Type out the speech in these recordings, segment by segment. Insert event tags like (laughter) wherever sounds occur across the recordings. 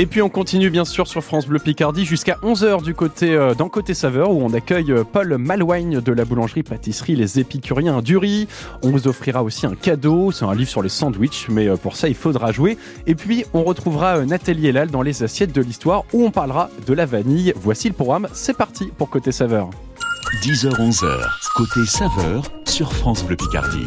Et puis on continue bien sûr sur France Bleu Picardie jusqu'à 11h du côté euh, dans côté saveur où on accueille euh, Paul Malouigne de la boulangerie pâtisserie Les Épicuriens du riz. On vous offrira aussi un cadeau, c'est un livre sur les sandwichs mais euh, pour ça il faudra jouer. Et puis on retrouvera Nathalie Elal dans les assiettes de l'histoire où on parlera de la vanille. Voici le programme, c'est parti pour côté saveur. 10h-11h, côté saveur sur France Bleu Picardie.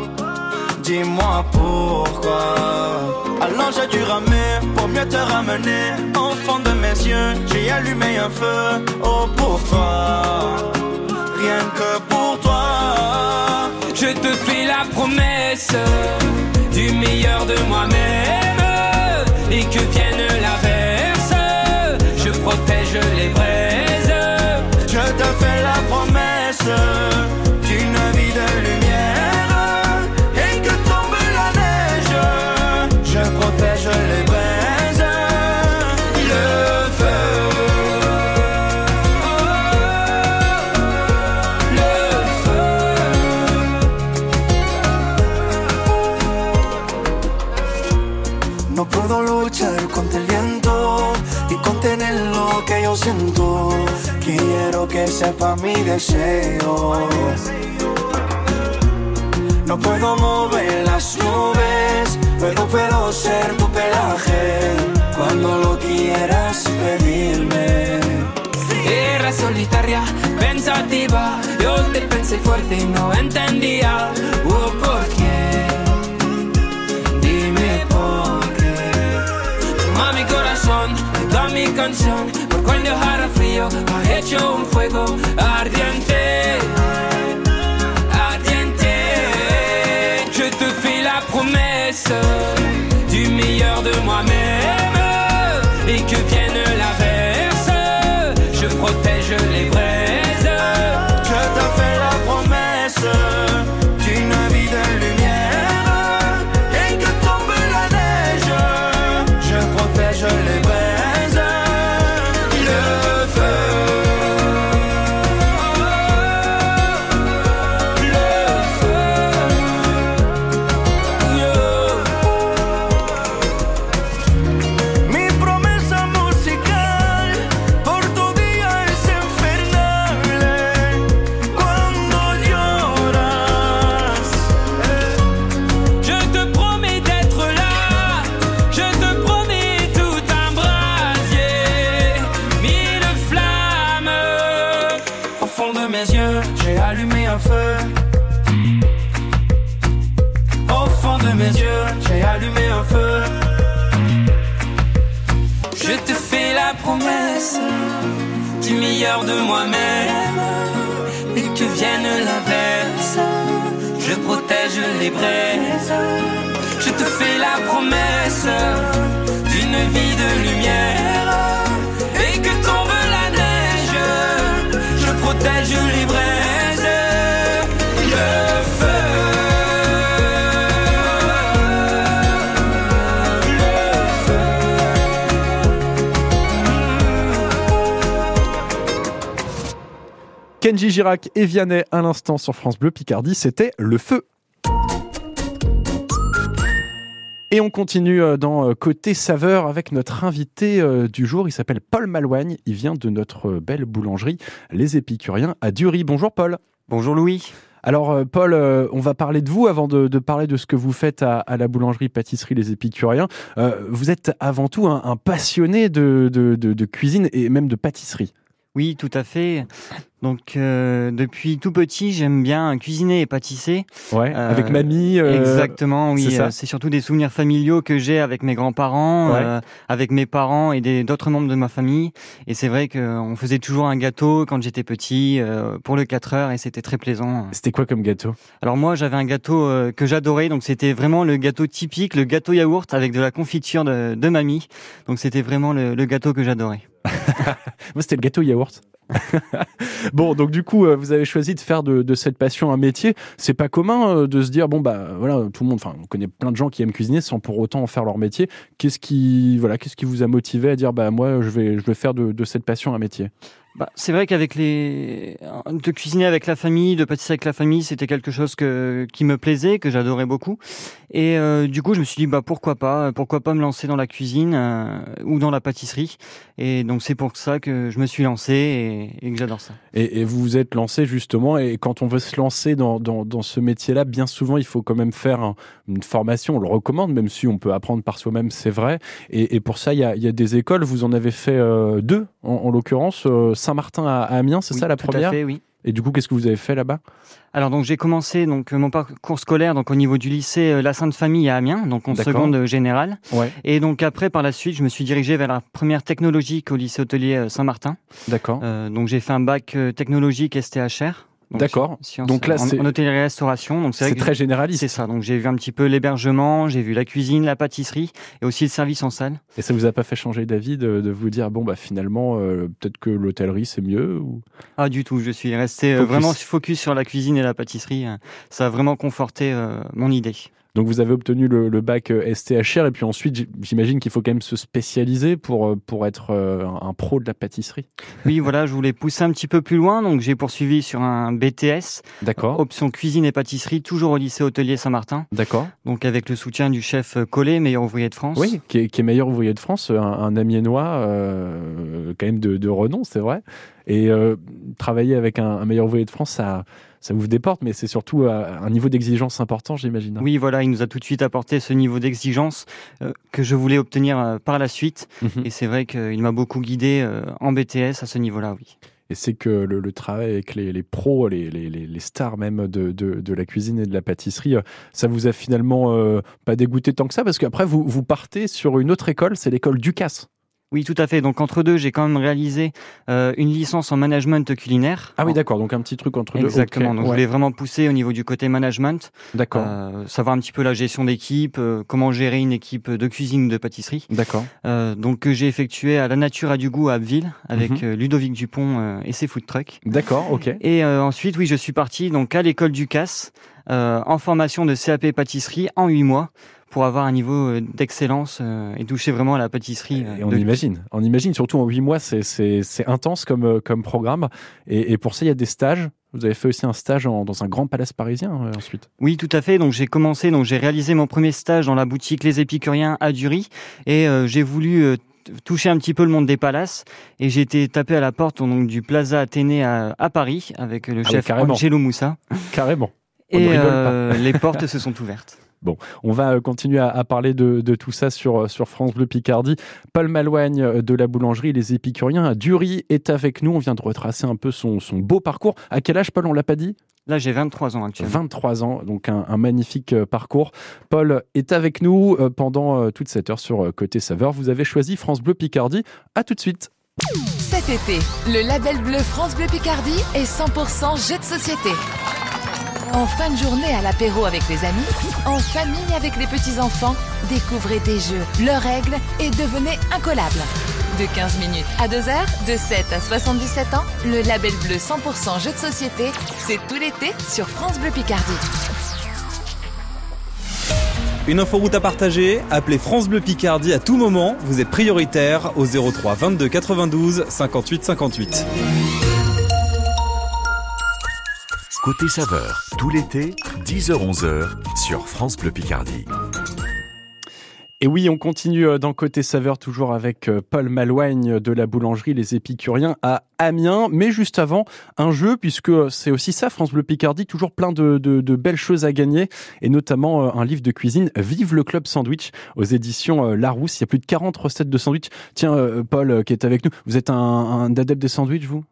Dis-moi pourquoi. Alors j'ai dû ramer pour mieux te ramener. Fond de mes yeux, j'ai allumé un feu. Oh pour toi, rien que pour toi. Je te fais la promesse du meilleur de moi-même et que vienne l'averse. Sepa mi deseo. No puedo mover las nubes pero puedo ser tu pelaje cuando lo quieras pedirme. Era solitaria, pensativa, yo te pensé fuerte y no entendía oh, por qué. Dime por qué. Toma mi corazón, toda mi canción, por cuando hará frío, ha hecho un fuego ardiente. promesse du meilleur de moi-même Kenji Girac et Vianney à l'instant sur France Bleu Picardie, c'était Le Feu. Et on continue euh, dans euh, Côté Saveur avec notre invité euh, du jour. Il s'appelle Paul Malouigne. Il vient de notre belle boulangerie Les Épicuriens à Dury. Bonjour Paul. Bonjour Louis. Alors Paul, on va parler de vous avant de, de parler de ce que vous faites à, à la boulangerie pâtisserie Les Épicuriens. Euh, vous êtes avant tout un, un passionné de, de, de, cuisine et même de pâtisserie. Oui, tout à fait. Donc euh, depuis tout petit, j'aime bien cuisiner et pâtisser. Ouais, Euh, avec mamie. euh, Exactement, oui. c'est euh, C'est surtout des souvenirs familiaux que j'ai avec mes grands-parents, Ouais. euh, avec mes parents et d'autres membres de ma famille. Et c'est vrai qu'on faisait toujours un gâteau quand j'étais petit euh, pour le 4 heures et c'était très plaisant. C'était quoi comme gâteau? Alors moi, j'avais un gâteau que j'adorais, donc c'était vraiment le gâteau typique, le gâteau yaourt avec de la confiture de, de mamie. Donc c'était vraiment le, le gâteau que j'adorais. (laughs) Moi, c'était le gâteau yaourt. (laughs) bon, donc du coup, euh, vous avez choisi de faire de, cette passion un métier. C'est pas commun euh, de se dire bon bah voilà, tout le monde. Enfin, on connaît plein de gens qui aiment cuisiner sans pour autant en faire leur métier. Qu'est-ce qui voilà, qu'est-ce qui vous a motivé à dire bah moi je vais je vais faire de cette passion un métier? Bah, c'est vrai qu'avec les de cuisiner avec la famille, de pâtisser avec la famille, c'était quelque chose que qui me plaisait, que j'adorais beaucoup. Et euh, du coup, je me suis dit bah pourquoi pas, pourquoi pas me lancer dans la cuisine euh, ou dans la pâtisserie. Et donc c'est pour ça que je me suis lancé et, que j'adore ça. et, vous vous êtes lancé justement. Et quand on veut se lancer dans, dans, ce métier-là, bien souvent il faut quand même faire un- une formation. On le recommande, même si on peut apprendre par soi-même, c'est vrai. Et, pour ça, il y a, y a des écoles. Vous en avez fait euh, deux, en, en l'occurrence, euh, Saint-Martin à, à Amiens, c'est Oui, ça la tout à première fait, oui. Et du coup, qu'est-ce que vous avez fait là-bas? Alors donc j'ai commencé donc mon parcours scolaire donc au niveau du lycée euh, La Sainte Famille à Amiens, donc en seconde euh, générale. Ouais. Et donc après par la suite, je me suis dirigé vers la première technologique au lycée hôtelier euh, Saint-Martin. D'accord. Euh, donc j'ai fait un bac technologique STHR. D'accord. sciences- Donc là, c'est- en hôtellerie-restauration. Donc c'est très généraliste. c'est ça. Donc j'ai vu un petit peu l'hébergement, j'ai vu la cuisine, la pâtisserie et aussi le service en salle. Et ça vous a pas fait changer d'avis de, de vous dire bon bah finalement euh, peut-être que l'hôtellerie c'est mieux ou... Ah du tout, je suis resté euh, Focus. vraiment focus sur la cuisine et la pâtisserie. Ça a vraiment conforté euh, mon idée. Donc vous avez obtenu le, le bac euh, STHR et puis ensuite j'imagine qu'il faut quand même se spécialiser pour euh, pour être euh, un pro de la pâtisserie. Oui, voilà, je voulais pousser un petit peu plus loin, donc j'ai poursuivi sur un BTS, D'accord. option cuisine et pâtisserie, toujours au lycée hôtelier Saint-Martin, D'accord. donc avec le soutien du chef Collet, meilleur ouvrier de France. Oui, qui est, qui est meilleur ouvrier de France, un, un amiénois euh, quand même de, de renom, c'est vrai. Et euh, travailler avec un, un meilleur ouvrier de France, ça ça ouvre des portes, mais c'est surtout euh, un niveau d'exigence important, j'imagine. Oui, voilà, il nous a tout de suite apporté ce niveau d'exigence euh, que je voulais obtenir euh, par la suite. Mhm. Et c'est vrai qu'il m'a beaucoup guidé euh, en BTS à ce niveau-là, oui. Et c'est que le, le travail avec les, les pros, les, les, les- les stars même de, de, de la cuisine et de la pâtisserie, ça vous a finalement pas dégoûté tant que ça, parce qu'après vous, vous partez sur une autre école, c'est l'école Ducasse. Oui, tout à fait. Donc entre deux, j'ai quand même réalisé euh, une licence en management culinaire. Ah oui, d'accord, donc un petit truc entre deux. Exactement. Donc je voulais vraiment pousser au niveau du côté management, D'accord, euh, savoir un petit peu la gestion d'équipe, euh, comment gérer une équipe de cuisine ou de pâtisserie. d'accord. Euh, donc que j'ai effectué à la nature a du goût à Abbeville avec Mhm. euh, Ludovic Dupont euh, et ses food trucks. D'accord, ok. Et euh, ensuite, oui, je suis parti donc à l'école du CAS euh, en formation de CAP pâtisserie en huit mois pour avoir un niveau euh, d'excellence euh, et toucher vraiment à la pâtisserie. euh, Et on de- imagine, on imagine, surtout en huit mois, c'est- intense comme, euh, comme programme. Et, et pour ça, il y a des stages. Vous avez fait aussi un stage en- dans un grand palace parisien euh, ensuite. Oui, tout à fait. Donc j'ai commencé, donc j'ai réalisé mon premier stage dans la boutique Les Épicuriens à Dury et euh, j'ai voulu euh, t- toucher un petit peu le monde des palaces et j'ai été tapé à la porte donc du Plaza Athénée à, à Paris avec le Ah oui, chef. Angelo Moussa Carrément. On et euh, les portes se sont ouvertes. (laughs) On va euh, continuer à, à parler de, de tout ça sur, euh, sur France Bleu Picardie. Paul Malouagne euh, de la boulangerie Les Épicuriens à Dury est avec nous. On vient de retracer un peu son, son beau parcours. À quel âge, Paul On l'a pas dit? Là, j'ai 23 ans actuellement. 23 ans, donc un, un magnifique parcours. Paul est avec nous pendant toute cette heure sur Côté Saveur. Vous avez choisi France Bleu Picardie. À tout de suite. Cet été, le label bleu France Bleu Picardie est 100% jeu de société. En fin de journée à l'apéro avec les amis, en famille avec les petits-enfants, découvrez des jeux, leurs règles et devenez incollables. De 15 minutes à 2 heures, de 7 à 77 ans, le label bleu 100% jeu de société, c'est tout l'été sur France Bleu Picardie. Une inforoute à partager, appelez France Bleu Picardie à tout moment, vous êtes prioritaire au 03 22 92 58 58. Côté saveur, tout l'été, 10h-11h sur France Bleu Picardie. Et oui, on continue euh, dans Côté Saveur, toujours avec euh, Paul Malouigne de la boulangerie Les Épicuriens à Amiens. Mais juste avant, un jeu, puisque c'est aussi ça, France Bleu Picardie, toujours plein de belles choses à gagner, et notamment euh, un livre de cuisine, Vive le Club Sandwich, aux éditions Larousse. Il y a plus de 40 recettes de sandwich. Tiens, Paul, qui est avec nous, vous êtes un, un adepte des sandwichs, vous?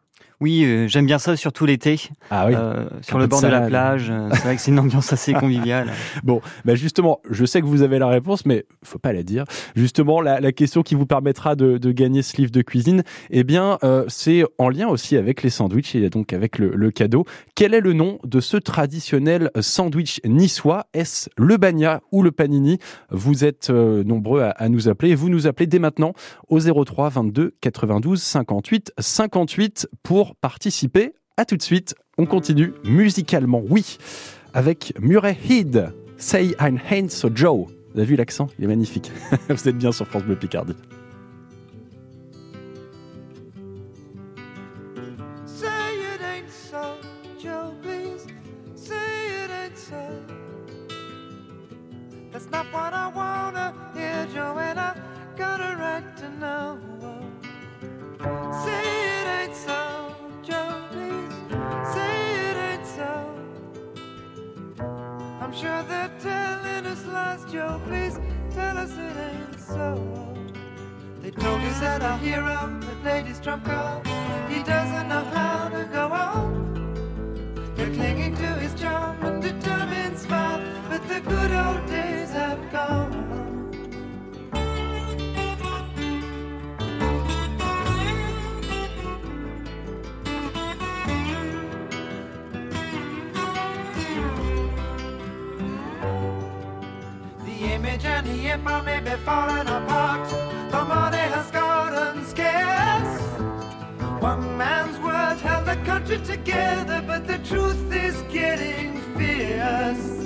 Oui, euh, j'aime bien ça, surtout l'été. Ah oui. Euh, sur le bord de la plage. Euh, c'est vrai que c'est une ambiance assez (laughs) conviviale. bon, bah justement, je sais que vous avez la réponse, mais faut pas la dire. Justement, la, la question qui vous permettra de, de, gagner ce livre de cuisine, eh bien, euh, c'est en lien aussi avec les sandwichs et donc avec le, le, cadeau. Quel est le nom de ce traditionnel sandwich niçois? Est-ce le bagna ou le panini? Vous êtes nombreux à, à, nous appeler. Vous nous appelez dès maintenant au 03 22 92 58 58 pour participer. À tout de suite, on continue musicalement, oui, avec Murray Head, Say I'm Hands So Joe. Vous avez vu l'accent? Il est magnifique. (laughs) Vous êtes bien sur France Bleu Picardie. The together, but the truth is getting fierce.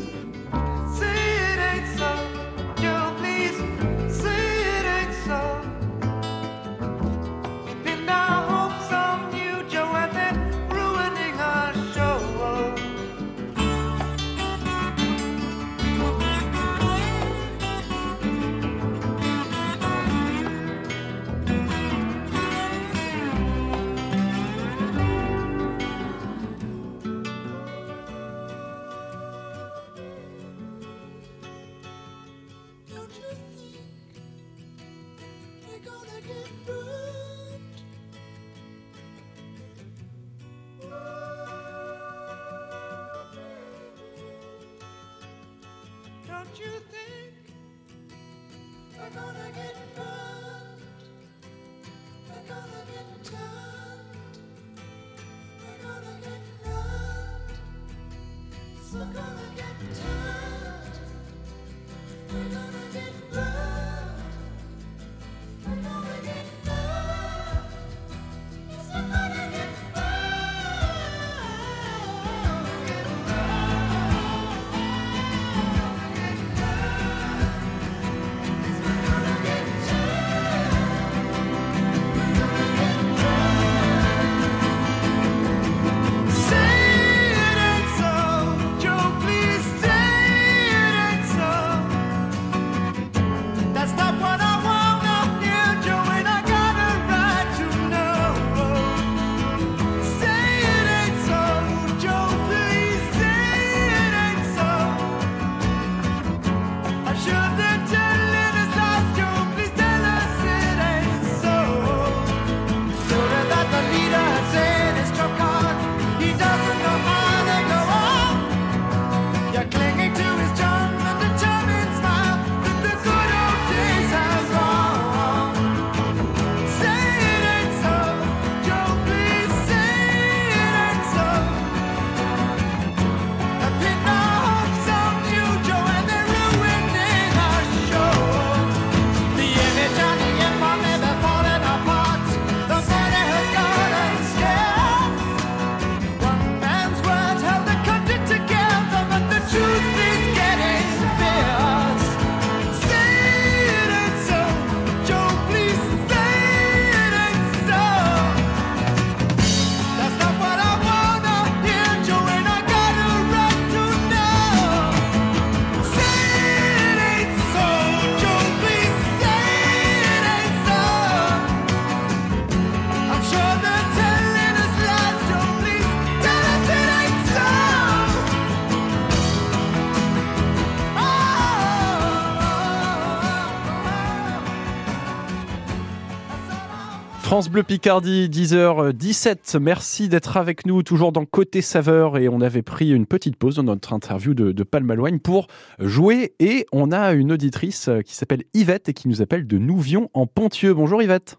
France Bleu Picardie, 10h17. Merci d'être avec nous, toujours dans Côté Saveur. Et on avait pris une petite pause dans notre interview de, de Palmalouane pour jouer. Et on a une auditrice qui s'appelle Yvette et qui nous appelle de Nouvion en Pontieux. Bonjour Yvette.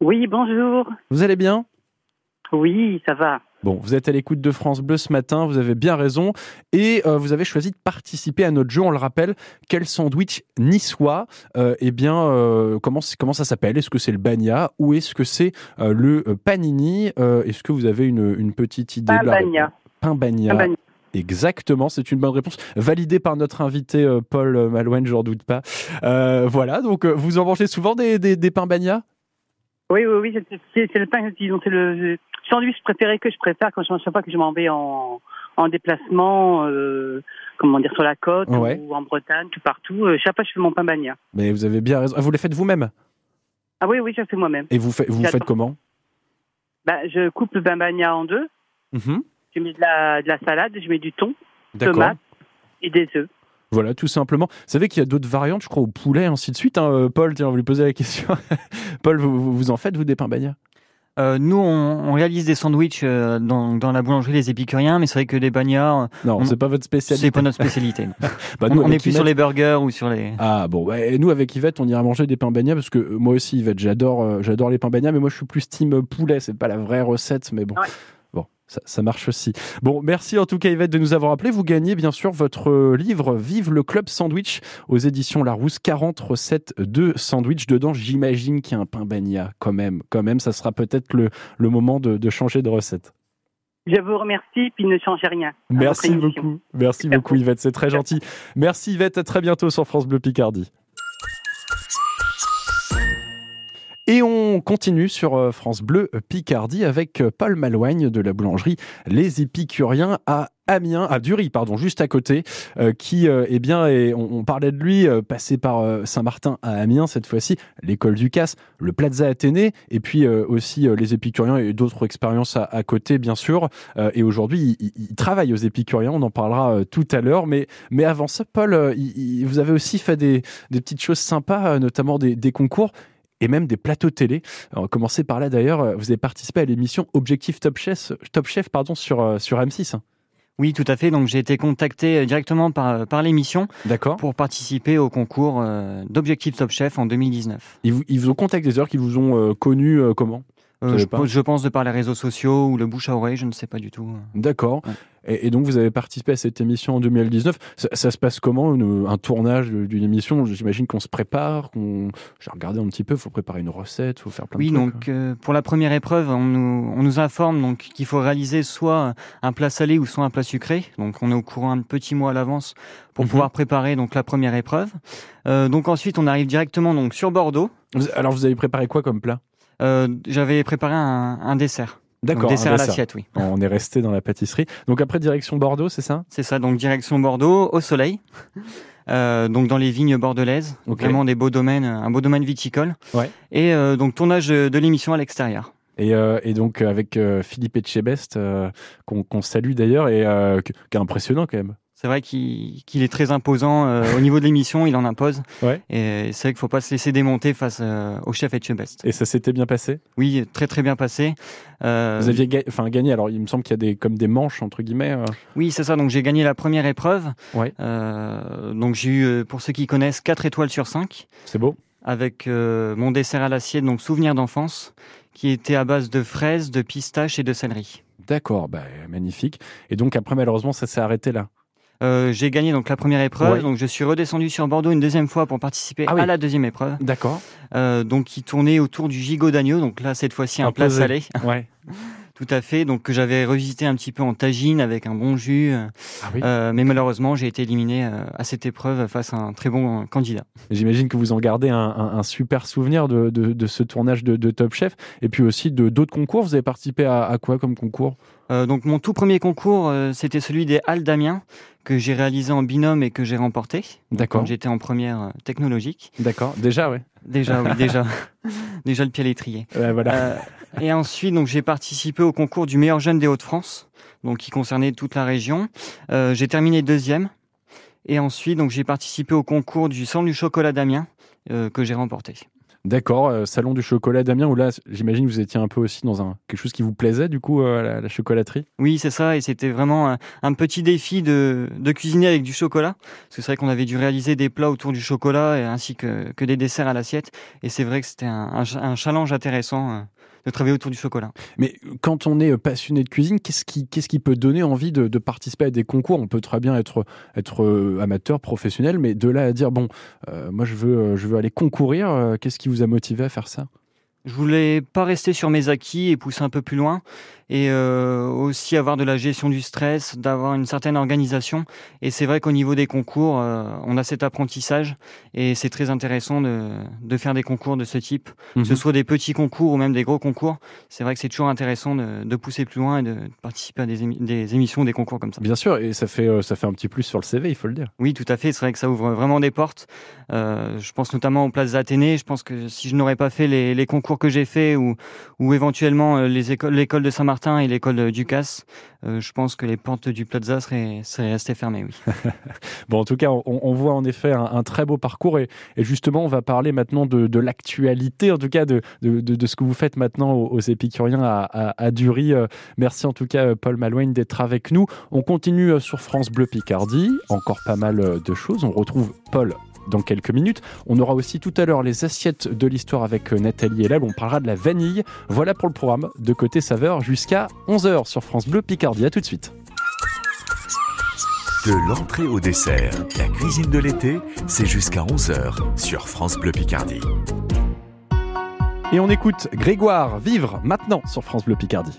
Oui, bonjour. Vous allez bien? Oui, ça va. Bon, vous êtes à l'écoute de France Bleu ce matin, vous avez bien raison, et euh, vous avez choisi de participer à notre jeu. On le rappelle, quel sandwich niçois? Euh, Eh bien, euh, comment comment ça s'appelle? Est-ce que c'est le bagna ou est-ce que c'est le panini? Est-ce que vous avez une, une petite idée Pain de la bagna. Pain bagna. Pain bagna. Exactement, c'est une bonne réponse, validée par notre invité Paul Malouine, j'en doute pas. Voilà, donc vous en mangez souvent des, des, des pains bagna Oui, oui, oui, c'est- c'est c'est le pain, disons, c'est le le sandwich préféré que je préfère quand je chaque fois que je m'en vais en, en déplacement, euh, comment dire, sur la côte Ouais. ou en Bretagne, tout partout. euh, chaque fois, je fais mon pain bagna. Mais vous avez bien raison. Ah, vous les faites vous-même? Ah oui, oui, je le fais moi-même. Et vous, faites vous faites comment? Bah, je coupe le pain bagna en deux. Mhm. Je mets de la, de la salade, je mets du thon, tomates et des œufs. Voilà, tout simplement. Vous savez qu'il y a d'autres variantes, je crois, au poulet, ainsi de suite. hein. Euh, Paul, tiens, on va lui poser la question. (laughs) Paul, vous, en faites, vous, des pains bagna Euh, nous, on, on réalise des sandwichs euh, dans, dans la boulangerie Les Épicuriens, mais c'est vrai que les bagnards, Non, On- c'est pas votre spécialité. c'est pas notre spécialité. (laughs) Bah, on nous, on est plus sur les burgers ou sur les. Ah bon, ouais, et nous avec Yvette, on ira manger des pains bagna parce que euh, moi aussi, Yvette, j'adore, euh, j'adore les pains bagna, mais moi je suis plus team poulet. C'est pas la vraie recette, mais bon. Ouais. Ça, ça marche aussi. Bon, merci en tout cas Yvette de nous avoir appelé. Vous gagnez bien sûr votre livre Vive le club sandwich aux éditions Larousse. 40 recettes de sandwich. Dedans, j'imagine qu'il y a un pain bagna quand même. Quand même, ça sera peut-être le, le moment de, de changer de recette. Je vous remercie, puis ne changez rien. Merci beaucoup. Merci beaucoup Yvette, c'est très gentil. Merci Yvette, à très bientôt sur France Bleu Picardie. Et on continue sur euh, France Bleu Picardie avec euh, Paul Malouigne de la boulangerie Les Épicuriens à Amiens, à Dury, pardon, juste à côté, euh, qui, euh, eh bien, on, parlait de lui, euh, passé par euh, Saint-Martin à Amiens cette fois-ci, l'école du Casse, le Plaza Athénée, et puis euh, aussi euh, les Épicuriens et d'autres expériences à, côté, bien sûr. Euh, et aujourd'hui, il, il- il travaille aux Épicuriens, on en parlera euh, tout à l'heure. Mais, mais avant ça, Paul, euh, il- il- vous avez aussi fait des, des petites choses sympas, euh, notamment des, des concours et même des plateaux télé. On va commencer par là d'ailleurs. euh, Vous avez participé à l'émission Objectif Top Chef, Top Chef pardon, sur, euh, sur M6. hein. Oui, tout à fait. Donc j'ai été contacté euh, directement par, par l'émission pour participer au concours euh, d'Objectif Top Chef en 2019. Ils vous, ils vous ont contacté, c'est-à-dire qu'ils vous ont euh, connu euh, comment? Euh, je, pense de par les réseaux sociaux ou le bouche à oreille, je ne sais pas du tout. D'accord. Ouais. Et, donc vous avez participé à cette émission en 2019. Ça, ça se passe comment une- un tournage d'une émission? J'imagine qu'on se prépare, qu'on. J'ai regardé un petit peu. Il faut préparer une recette, il faut faire plein Oui, de trucs. donc euh, pour la première épreuve, on nous, on nous informe donc qu'il faut réaliser soit un plat salé ou soit un plat sucré. Donc on est au courant un petit mois à l'avance pour Mhm. pouvoir préparer donc la première épreuve. Euh, donc ensuite, on arrive directement donc sur Bordeaux. Alors vous avez préparé quoi comme plat? J'avais préparé un, un dessert. D'accord. dessert un à dessert. l'assiette, oui. On est resté dans la pâtisserie. Donc après direction Bordeaux, c'est ça? C'est ça, donc direction Bordeaux, au soleil. Euh, donc dans les vignes bordelaises, Ok. vraiment des beaux domaines, un beau domaine viticole. Ouais. Et euh, donc tournage de l'émission à l'extérieur. Et, euh, et donc avec euh, Philippe Etchebest, euh, qu'on salue d'ailleurs, et euh, qui est impressionnant quand même. C'est vrai qu'il est très imposant euh, au niveau de l'émission, il en impose. Ouais. Et c'est vrai qu'il faut pas se laisser démonter face euh, au chef Etchebest. Et ça s'était bien passé? Oui, très très bien passé. Euh, Vous aviez ga- gagné, alors il me semble qu'il y a des, comme des manches, entre guillemets. euh. Oui, c'est ça. Donc j'ai gagné la première épreuve. Ouais. Donc j'ai eu, pour ceux qui connaissent, 4 étoiles sur 5 C'est beau avec mon dessert à l'assiette, donc souvenir d'enfance, qui était à base de fraises, de pistaches et de céleri. D'accord, bah, magnifique. Et donc après, malheureusement, ça s'est arrêté là? Euh, j'ai gagné donc la première épreuve, Ouais. donc je suis redescendu sur Bordeaux une deuxième fois pour participer Ah oui. à la deuxième épreuve, D'accord. euh, donc qui tournait autour du gigot d'agneau, donc là cette fois-ci un plat Imposé. salé, Ouais. tout à fait, donc que j'avais revisité un petit peu en tagine avec un bon jus, Ah oui. euh, mais malheureusement j'ai été éliminé à cette épreuve face à un très bon candidat. J'imagine que vous en gardez un, un- un super souvenir de, de- de ce tournage de, de Top Chef. Et puis aussi de d'autres concours. Vous avez participé à, à quoi comme concours? Euh, donc mon tout premier concours, euh, c'était celui des Halles d'Amiens que j'ai réalisé en binôme et que j'ai remporté. D'accord. J'étais en première euh, technologique. D'accord. Déjà, ouais. Déjà, oui, (laughs) déjà, déjà le pied à l'étrier. Ouais, voilà. Euh, et ensuite, donc j'ai participé au concours du meilleur jeune des Hauts-de-France, donc qui concernait toute la région. Euh, j'ai terminé deuxième. Et ensuite, donc j'ai participé au concours du sang du chocolat d'Amiens euh, que j'ai remporté. D'accord, euh, salon du chocolat Damien, où là, j'imagine que vous étiez un peu aussi dans un, quelque chose qui vous plaisait, du coup, euh, la, la chocolaterie? Oui, c'est ça, et c'était vraiment un, petit défi de, de cuisiner avec du chocolat, parce que c'est vrai qu'on avait dû réaliser des plats autour du chocolat, ainsi que, que des desserts à l'assiette, et c'est vrai que c'était un, un, un challenge intéressant euh, de travailler autour du chocolat. Mais quand on est passionné de cuisine, qu'est-ce qui, peut donner envie de, participer à des concours? On peut très bien être, euh, amateur, professionnel, mais de là à dire, bon, euh, moi je veux, je veux aller concourir, euh, qu'est-ce qui vous a motivé à faire ça? Je voulais pas rester sur mes acquis et pousser un peu plus loin et euh, aussi avoir de la gestion du stress, d'avoir une certaine organisation. Et c'est vrai qu'au niveau des concours, euh, on a cet apprentissage et c'est très intéressant de, de, faire des concours de ce type, mmh. que ce soit des petits concours ou même des gros concours. C'est vrai que c'est toujours intéressant de, de, pousser plus loin et de participer à des, émi des émissions, des concours comme ça. Bien sûr, et ça fait, euh, ça fait un petit plus sur le CV, il faut le dire. Oui, tout à fait. C'est vrai que ça ouvre vraiment des portes. Euh, je pense notamment aux places Athénées. Je pense que si je n'aurais pas fait les, les concours que j'ai fait ou, ou éventuellement écoles, l'école de Saint-Martin et l'école Ducasse, euh, je pense que les portes du Plaza seraient, seraient restées fermées, oui. (laughs) bon, en tout cas, on, voit en effet un, très beau parcours et, justement, on va parler maintenant de, de l'actualité, en tout cas de, de, de, ce que vous faites maintenant aux, épicuriens à, à. Euh, merci en tout cas, Paul Malouine, d'être avec nous. On continue euh, sur France Bleu Picardie, encore pas mal de choses. On retrouve Paul dans quelques minutes. On aura aussi tout à l'heure les assiettes de l'histoire avec Nathalie Elal. On parlera de la vanille. Voilà pour le programme de côté saveur jusqu'à 11h sur France Bleu Picardie. À tout de suite. De l'entrée au dessert, la cuisine de l'été, c'est jusqu'à 11h sur France Bleu Picardie. Et on écoute Grégoire vivre maintenant sur France Bleu Picardie.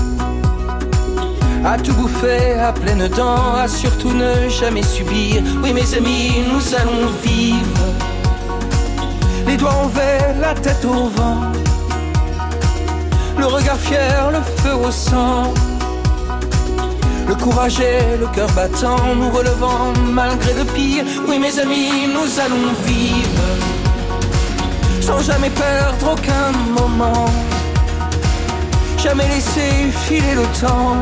à tout bouffer à pleines dents, à surtout ne jamais subir. Oui, mes amis, nous allons vivre. Les doigts envers, la tête au vent. Le regard fier, le feu au sang. Le courage et le cœur battant, nous relevant malgré le pire. Oui, mes amis, nous allons vivre. Sans jamais perdre aucun moment. Jamais laisser filer le temps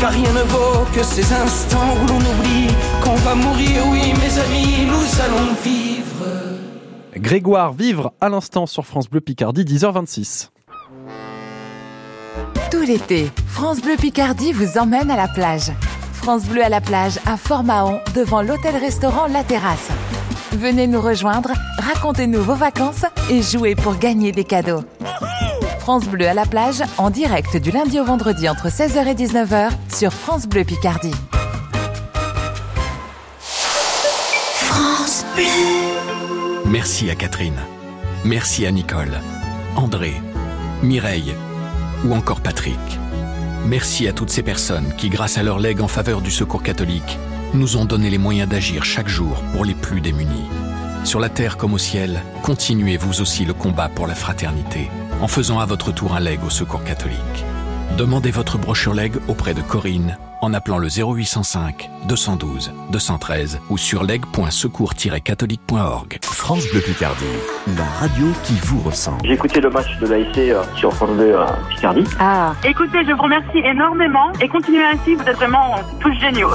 car rien ne vaut que ces instants où l'on oublie qu'on va mourir. Oui, mes amis, nous allons vivre. Grégoire, vivre à l'instant sur France Bleu Picardie, 10h26. Tout l'été, France Bleu Picardie vous emmène à la plage. France Bleu à la plage à Fort-Mahon, devant l'hôtel-restaurant La Terrasse. Venez nous rejoindre, racontez-nous vos vacances et jouez pour gagner des cadeaux. France Bleu à la plage en direct du lundi au vendredi entre 16h et 19h sur France Bleu Picardie. France Bleu. Merci à Catherine. Merci à Nicole, André, Mireille ou encore Patrick. Merci à toutes ces personnes qui, grâce à leur legs en faveur du secours catholique, nous ont donné les moyens d'agir chaque jour pour les plus démunis. Sur la terre comme au ciel, continuez vous aussi le combat pour la fraternité en faisant à votre tour un leg au secours catholique. Demandez votre brochure leg auprès de Corinne en appelant le 0805 212 213 ou sur leg.secours-catholique.org. France Bleu Picardie, la radio qui vous ressemble. J'ai écouté le match de l'AIC euh, sur France Bleu euh, Picardie. Ah. Écoutez, je vous remercie énormément et continuez ainsi, vous êtes vraiment tous géniaux.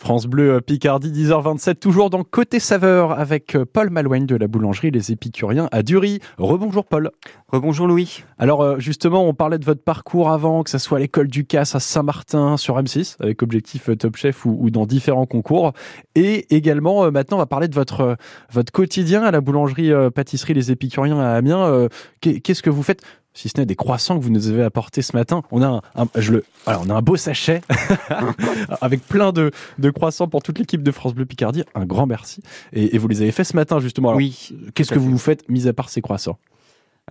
France Bleu euh, Picardie, 10h27, toujours dans Côté Saveur avec euh, Paul Malouine de la boulangerie Les Épicuriens à Dury. Rebonjour Paul. Rebonjour Louis. Alors euh, justement, on parlait de votre parcours avant, que ce soit à l'école du Casse à Saint-Martin sur M6, avec objectif Top Chef ou, ou dans différents concours. Et également, maintenant, on va parler de votre, votre quotidien à la boulangerie pâtisserie Les Épicuriens à Amiens. Qu'est-ce que vous faites si ce n'est des croissants que vous nous avez apportés ce matin. On a un, un je le, alors on a un beau sachet (laughs) avec plein de, de, croissants pour toute l'équipe de France Bleu Picardie. Un grand merci. Et, et vous les avez fait ce matin justement. Alors, oui. Qu'est-ce que vous vous faites mis à part ces croissants?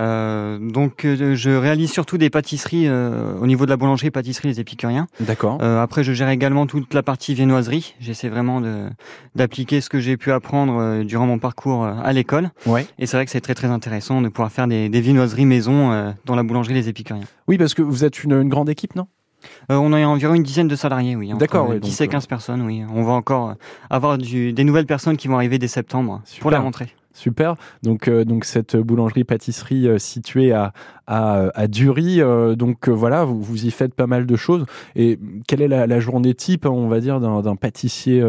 Euh, donc euh, je réalise surtout des pâtisseries euh, au niveau de la boulangerie pâtisserie les épicuriens. D'accord. Euh, après je gère également toute la partie viennoiserie. J'essaie vraiment d'appliquer ce que j'ai pu apprendre euh, durant mon parcours euh, à l'école. Ouais. Et c'est vrai que c'est très très intéressant de pouvoir faire des, des viennoiseries maison dans la boulangerie les épicuriens. Oui parce que vous êtes une, une grande équipe non? On a environ une dizaine de salariés, oui. D'accord, oui, 10 donc, et 15 personnes, oui. On va encore avoir du, des nouvelles personnes qui vont arriver dès septembre Super. pour la rentrée. Super. Donc, euh, donc cette boulangerie-pâtisserie euh, située à, à, à Dury. Euh, donc voilà, vous, vous, y faites pas mal de choses. Et quelle est la, la journée type, on va dire, d'un pâtissier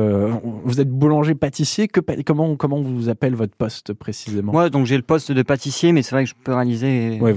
Vous êtes boulanger-pâtissier. Que, comment, comment vous appelle votre poste précisément? Moi, donc j'ai le poste de pâtissier, mais c'est vrai que je peux réaliser ouais,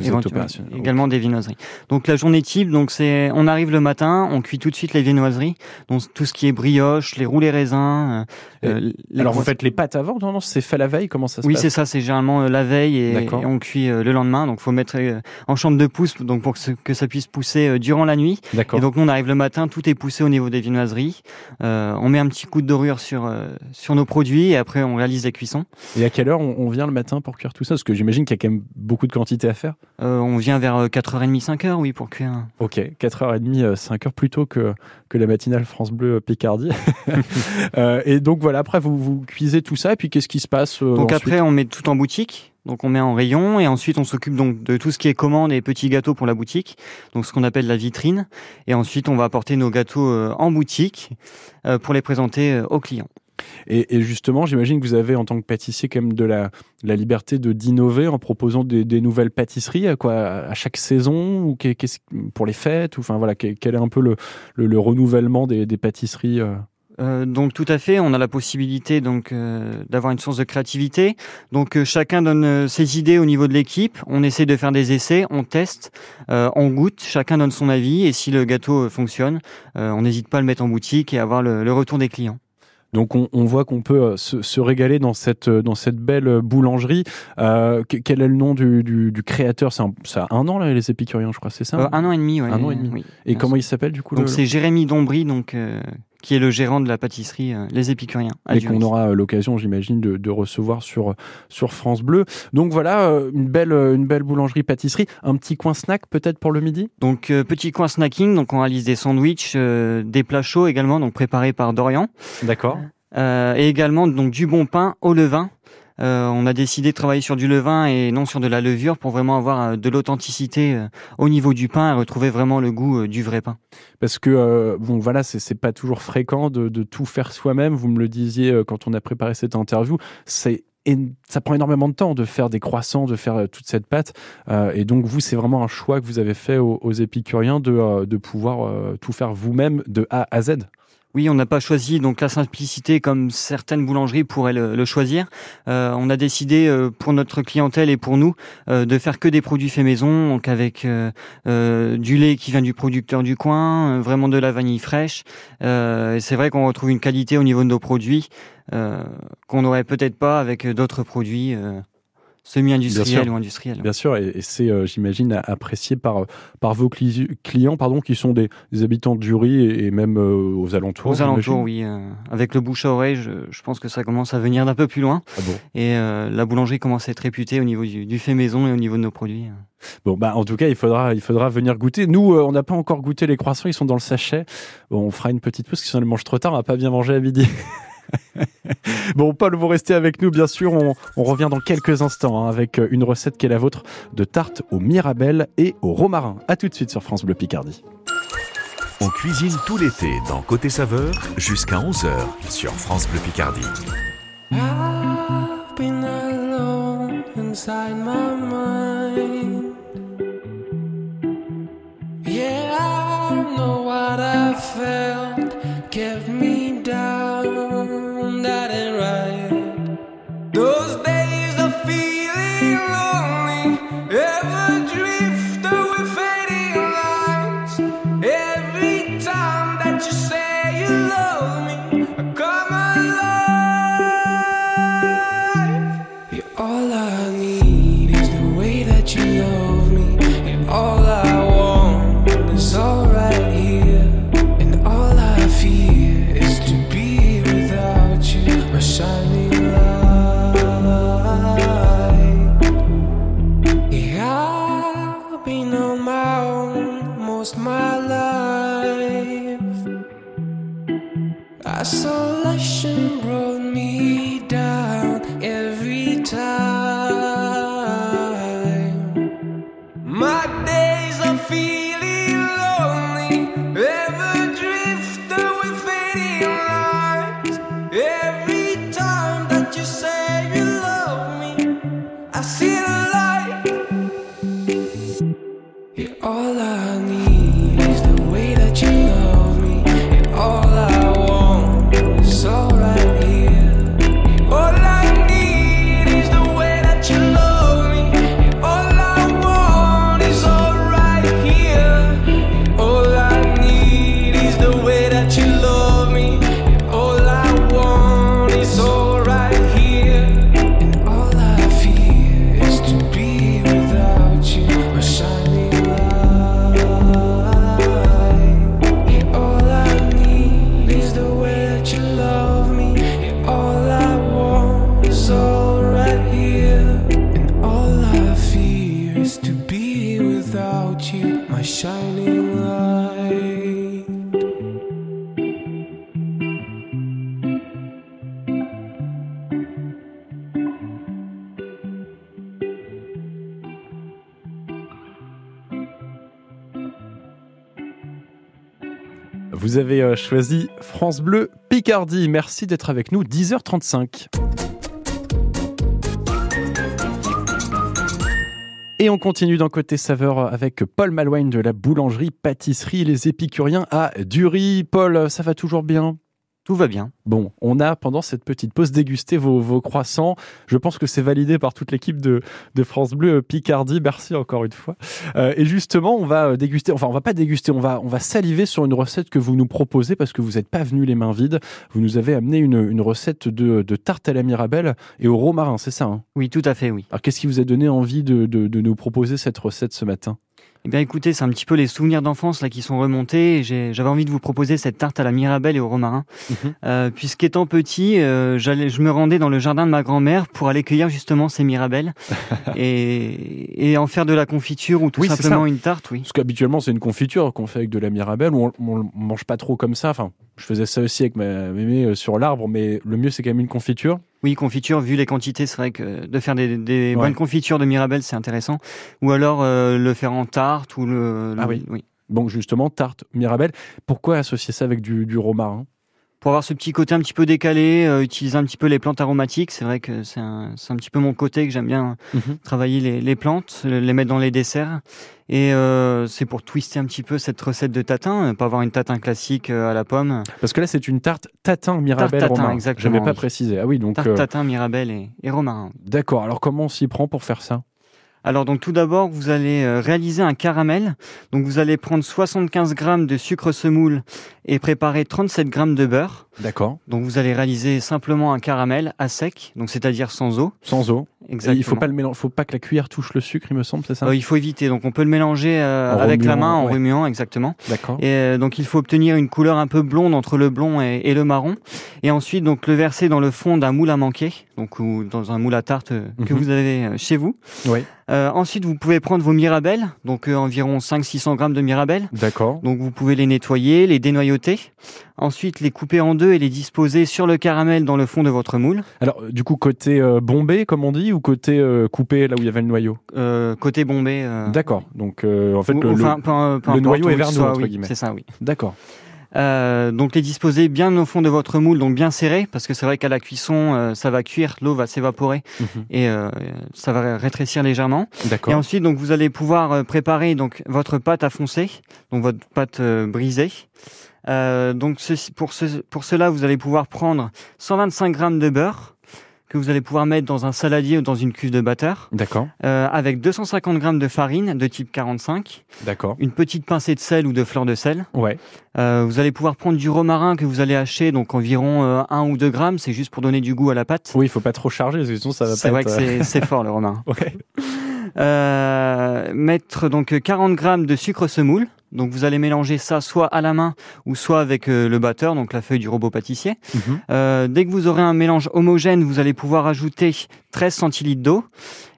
également des viennoiseries. Donc la journée type, donc c'est, on arrive le matin, on cuit tout de suite les viennoiseries. Donc tout ce qui est brioche, les roulés raisins. les alors vous faites les pâtes avant Non, non, c'est fait la veille. Comment ça oui, c'est ça. C'est généralement euh, la veille et, et, on cuit euh, le lendemain. Donc, faut mettre euh, en chambre de pousse, donc pour que, ça puisse pousser durant la nuit. Et donc, nous, on arrive le matin, tout est poussé au niveau des viennoiseries. Euh, on met un petit coup de dorure sur sur nos produits et après, on réalise la cuisson. Et à quelle heure on, on vient le matin pour cuire tout ça? Parce que j'imagine qu'il y a quand même beaucoup de quantité à faire. Euh, on vient vers 4h30, 5h, oui, pour cuire. Ok, 4h30, 5h plutôt que que la matinale France Bleu Picardie. (laughs) euh, et donc voilà, après vous vous cuisez tout ça et puis qu'est-ce qui se passe Donc après on met tout en boutique. Donc on met en rayon et ensuite on s'occupe donc de tout ce qui est commande et petits gâteaux pour la boutique, donc ce qu'on appelle la vitrine. Et ensuite on va apporter nos gâteaux en boutique pour les présenter aux clients. Et, justement, j'imagine que vous avez en tant que pâtissier quand même de la, liberté de d'innover en proposant des, nouvelles pâtisseries à quoi à chaque saison ou pour les fêtes ou enfin voilà quel est un peu le, le, le renouvellement des pâtisseries euh... Donc tout à fait, on a la possibilité donc euh, d'avoir une source de créativité. Donc euh, chacun donne ses idées au niveau de l'équipe. On essaie de faire des essais, on teste, on goûte. Chacun donne son avis et si le gâteau fonctionne, on n'hésite pas à le mettre en boutique et avoir le, le retour des clients. Donc on, on voit qu'on peut se, se, régaler dans cette dans cette belle boulangerie. Euh, quel est le nom du, du, du créateur? C'est un, un, an là, les épicuriens, je crois, c'est ça euh, Un an et demi, ouais. Un an et demi. Oui, et comment il s'appelle du coup Donc c'est Jérémy Dombry, donc euh, qui est le gérant de la pâtisserie euh, Les Épicuriens. Et qu'on aura l'occasion, j'imagine, de, de, recevoir sur sur France Bleu. Donc voilà, une belle une belle boulangerie pâtisserie, un petit coin snack peut-être pour le midi? Donc petit coin snacking, donc on réalise des sandwichs, des plats chauds également, donc préparés par Dorian. D'accord. Euh, et également donc du bon pain au levain. Euh, on a décidé de travailler sur du levain et non sur de la levure pour vraiment avoir de l'authenticité euh, au niveau du pain et retrouver vraiment le goût euh, du vrai pain. Parce que euh, bon voilà, c'est pas toujours fréquent de, tout faire soi-même. Vous me le disiez quand on a préparé cette interview, ça prend énormément de temps de faire des croissants, de faire toute cette pâte. Euh, et donc vous, c'est vraiment un choix que vous avez fait aux, épicuriens de, euh, pouvoir euh, tout faire vous-même de A à Z. Oui, on n'a pas choisi donc la simplicité comme certaines boulangeries pourraient le, choisir. Euh, on a décidé euh, pour notre clientèle et pour nous euh, de faire que des produits faits maison, donc avec du lait qui vient du producteur du coin, vraiment de la vanille fraîche. c'est vrai qu'on retrouve une qualité au niveau de nos produits qu'on n'aurait peut-être pas avec d'autres produits semi-industriel ou industriel. Bien sûr, et, et c'est, euh, j'imagine, apprécié par, par vos cli clients, pardon, qui sont des, des habitants de Jury et, et même euh, aux alentours. Aux alentours, oui. Euh, avec le bouche à oreille, je, je, pense que ça commence à venir d'un peu plus loin. Ah bon? Et euh, la boulangerie commence à être réputée au niveau du, du, fait maison et au niveau de nos produits. Bon, bah, en tout cas, il faudra, il faudra venir goûter. Nous, on n'a pas encore goûté les croissants, ils sont dans le sachet. Bon, on fera une petite pause, parce que si on les mange trop tard, on va pas bien manger à midi. (laughs) (laughs) Bon, Paul, vous restez avec nous, bien sûr. On, on revient dans quelques instants hein, avec une recette qui est la vôtre de tarte au mirabelle et au romarin. A tout de suite sur France Bleu Picardie. On cuisine tout l'été dans Côté Saveur jusqu'à 11h sur France Bleu Picardie. I've been alone inside my mind. Yeah, I know what I felt me Those days Euh, choisi France Bleu Picardie. Merci d'être avec nous, 10h35. Et on continue dans Côté Saveur avec Paul Malouine de la boulangerie Pâtisserie Les Épicuriens à Dury. Paul, ça va toujours bien? Tout va bien. Bon, on a pendant cette petite pause dégusté vos, vos croissants. Je pense que c'est validé par toute l'équipe de, de France Bleu Picardie. Merci encore une fois. Euh, et justement, on va déguster, enfin, on va pas déguster, on va, on va saliver sur une recette que vous nous proposez parce que vous n'êtes pas venu les mains vides. Vous nous avez amené une, une recette de, de tarte à la mirabelle et au romarin, c'est ça hein? Oui, tout à fait, oui. Alors, qu'est-ce qui vous a donné envie de, de, de nous proposer cette recette ce matin? Eh bien, écoutez, c'est un petit peu les souvenirs d'enfance là qui sont remontés. J'avais envie de vous proposer cette tarte à la mirabelle et au romarin, euh, puisqu'étant petit, euh, je me rendais dans le jardin de ma grand-mère pour aller cueillir justement ces mirabelles (laughs) et, et en faire de la confiture ou tout Oui, simplement une tarte. Oui. Parce qu'habituellement, c'est une confiture qu'on fait avec de la mirabelle. On, on, on mange pas trop comme ça. Enfin, je faisais ça aussi avec ma mémé euh, sur l'arbre, mais le mieux, c'est quand même une confiture. Oui, confiture, vu les quantités, c'est vrai que de faire des, des Ouais. bonnes confitures de mirabelle, c'est intéressant. Ou alors euh, le faire en tarte ou le. Ah le- oui. Donc justement, tarte mirabelle. Pourquoi associer ça avec du, du romarin Pour avoir ce petit côté un petit peu décalé, euh, utiliser un petit peu les plantes aromatiques, c'est vrai que c'est un, petit peu mon côté que j'aime bien Mhm. travailler les, les plantes, le- les mettre dans les desserts. Et euh, c'est pour twister un petit peu cette recette de tatin, euh, pas avoir une tatin classique euh, à la pomme. Parce que là, c'est une tarte tatin mirabelle Tarte tatin, romarin. exactement, J'avais pas oui. précisé. Ah oui, donc Tarte tatin, mirabelle et, et romarin. d'accord. Alors comment on s'y prend pour faire ça? Alors donc tout d'abord, vous allez euh, réaliser un caramel. Donc vous allez prendre 75 grammes de sucre semoule et préparer 37 grammes de beurre. D'accord. Donc vous allez réaliser simplement un caramel à sec, donc c'est-à-dire sans eau. Sans eau. Exactement. il faut pas le mélanger. Faut pas que la cuillère touche le sucre, il me semble, c'est ça? Euh, il faut éviter. Donc on peut le mélanger euh, avec la main en ouais. remuant exactement. D'accord. Et euh, donc il faut obtenir une couleur un peu blonde entre le blond et, et le marron. Et ensuite donc le verser dans le fond d'un moule à manquer, donc ou dans un moule à tarte euh, que Mhm. vous avez euh, chez vous. Oui. Euh, ensuite vous pouvez prendre vos mirabelles, donc euh, environ 500-600 grammes de mirabelles. D'accord. Donc vous pouvez les nettoyer, les dénoyauter. Ensuite, les couper en deux et les disposer sur le caramel dans le fond de votre moule. Alors, euh, du coup, côté euh, bombé, comme on dit, ou côté euh, coupé, là où il y avait le noyau? Euh, côté bombé. D'accord. Donc, en fait, ou- le, enfin, le- peu- le noyau est vers nous, entre oui, guillemets. C'est ça, oui. D'accord. Euh, donc les disposer bien au fond de votre moule, donc bien serré, parce que c'est vrai qu'à la cuisson, euh, ça va cuire, l'eau va s'évaporer Mhm. et euh, ça va rétrécir légèrement. Et ensuite, donc vous allez pouvoir préparer donc votre pâte à foncer, donc votre pâte brisée. Euh, donc ceci- pour, ce- pour cela, vous allez pouvoir prendre 125 grammes de beurre que vous allez pouvoir mettre dans un saladier ou dans une cuve de batteur, D'accord. euh, avec 250 grammes de farine de type 45, D'accord. une petite pincée de sel ou de fleur de sel. Ouais. Euh, vous allez pouvoir prendre du romarin que vous allez hacher, donc environ euh, 1 ou 2 grammes, c'est juste pour donner du goût à la pâte. Oui, il faut pas trop charger, parce que sinon ça va C'est pas vrai être, que euh, c'est c'est fort le romarin. (laughs) Ouais. Euh, mettre donc 40 grammes de sucre semoule. Donc vous allez mélanger ça soit à la main ou soit avec euh, le batteur, donc la feuille du robot pâtissier. Mhm. Euh, dès que vous aurez un mélange homogène, vous allez pouvoir ajouter 13 centilitres d'eau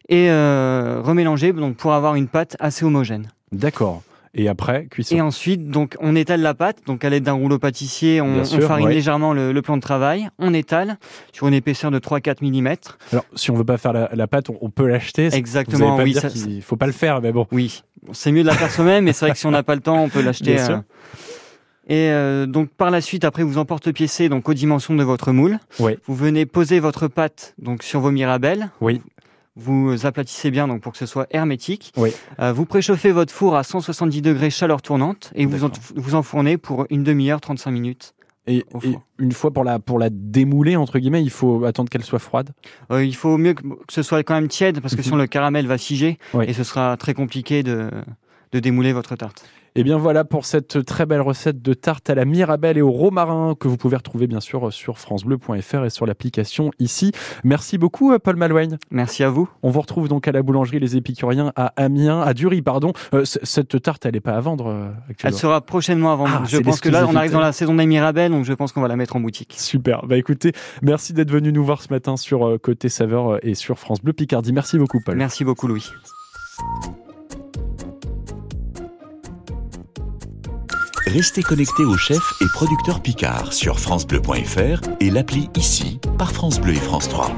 et euh, remélanger donc pour avoir une pâte assez homogène. D'accord. Et après, cuisson. Et ensuite, donc, on étale la pâte. Donc, à l'aide d'un rouleau pâtissier, on, farine ouais. légèrement le, le plan de travail. On étale sur une épaisseur de 3-4 mm. Alors, si on veut pas faire la, la pâte, on, on peut l'acheter. Exactement, Vous pas oui, dire ça- qu'il faut pas le faire, mais bon. Oui, c'est mieux de la faire soi-même, mais c'est vrai que si on n'a pas le temps, on peut l'acheter. Bien sûr. euh. Et euh, donc par la suite, après vous emporte-piécez donc aux dimensions de votre moule. Oui. Vous venez poser votre pâte donc sur vos mirabelles. Oui. Vous aplatissez bien donc pour que ce soit hermétique. Oui. Euh, vous préchauffez votre four à 170 degrés chaleur tournante et vous en, vous enfournez pour une demi-heure, 35 minutes. Et, une fois pour la, pour la démouler, entre guillemets, il faut attendre qu'elle soit froide. Euh, il faut mieux que, que ce soit quand même tiède parce que sinon le caramel va figer Mhm. Oui. et ce sera très compliqué de, de démouler votre tarte. Et bien voilà pour cette très belle recette de tarte à la mirabelle et au romarin que vous pouvez retrouver bien sûr sur francebleu.fr et sur l'application ici. Merci beaucoup euh, Paul Malouigne. Merci à vous. On vous retrouve donc à la boulangerie Les Épicuriens à Amiens, à Dury pardon. Euh, cette tarte elle n'est pas à vendre euh, Elle actuellement. sera prochainement à vendre. Ah, je pense que là, on arrive dans la saison des Mirabelles, donc je pense qu'on va la mettre en boutique. Super. Bah écoutez, merci d'être venu nous voir ce matin sur Côté Saveur et sur France Bleu Picardie. Merci beaucoup Paul. Merci beaucoup, Louis. Restez connectés au chef et producteur Picard sur francebleu.fr et l'appli ici par France Bleu et France 3.